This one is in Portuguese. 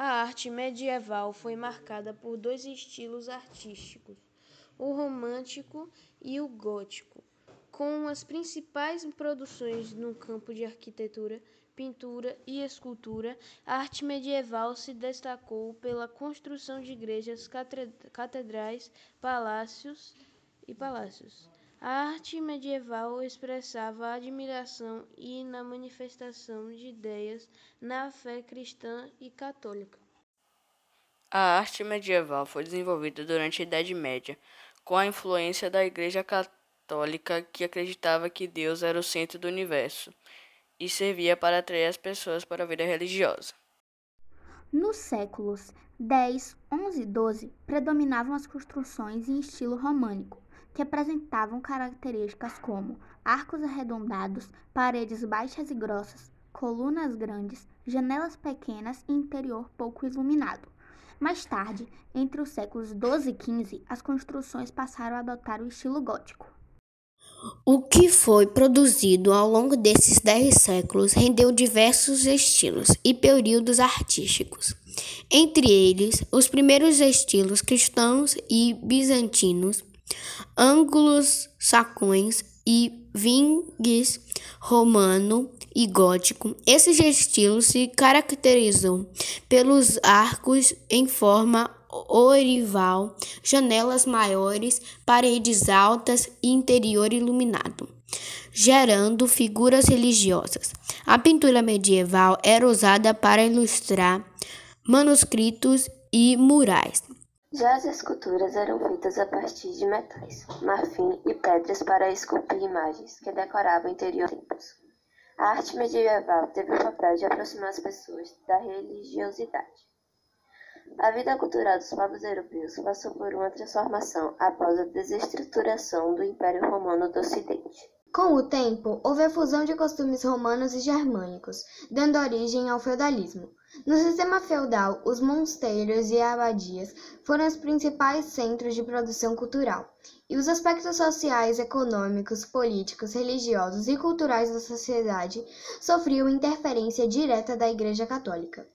A arte medieval foi marcada por dois estilos artísticos, o romântico e o gótico, com as principais produções no campo de arquitetura, pintura e escultura. A arte medieval se destacou pela construção de igrejas, catedrais, palácios e palácios. A arte medieval expressava admiração e na manifestação de ideias na fé cristã e católica. A arte medieval foi desenvolvida durante a Idade Média, com a influência da Igreja Católica, que acreditava que Deus era o centro do universo e servia para atrair as pessoas para a vida religiosa. Nos séculos 10, 11 e 12, predominavam as construções em estilo românico que apresentavam características como arcos arredondados, paredes baixas e grossas, colunas grandes, janelas pequenas e interior pouco iluminado. Mais tarde, entre os séculos 12 e 15, as construções passaram a adotar o estilo gótico. O que foi produzido ao longo desses dez séculos rendeu diversos estilos e períodos artísticos. Entre eles, os primeiros estilos cristãos e bizantinos, ângulos sacões e vingues romano e gótico. Esses estilos se caracterizam pelos arcos em forma orival, janelas maiores, paredes altas e interior iluminado, gerando figuras religiosas. A pintura medieval era usada para ilustrar manuscritos e murais. Já as esculturas eram feitas a partir de metais, marfim e pedras para esculpir imagens que decoravam o interior templos. A arte medieval teve o papel de aproximar as pessoas da religiosidade. A vida cultural dos povos europeus passou por uma transformação após a desestruturação do Império Romano do Ocidente. Com o tempo, houve a fusão de costumes romanos e germânicos, dando origem ao feudalismo. No sistema feudal, os mosteiros e abadias foram os principais centros de produção cultural, e os aspectos sociais, econômicos, políticos, religiosos e culturais da sociedade sofriam interferência direta da Igreja Católica.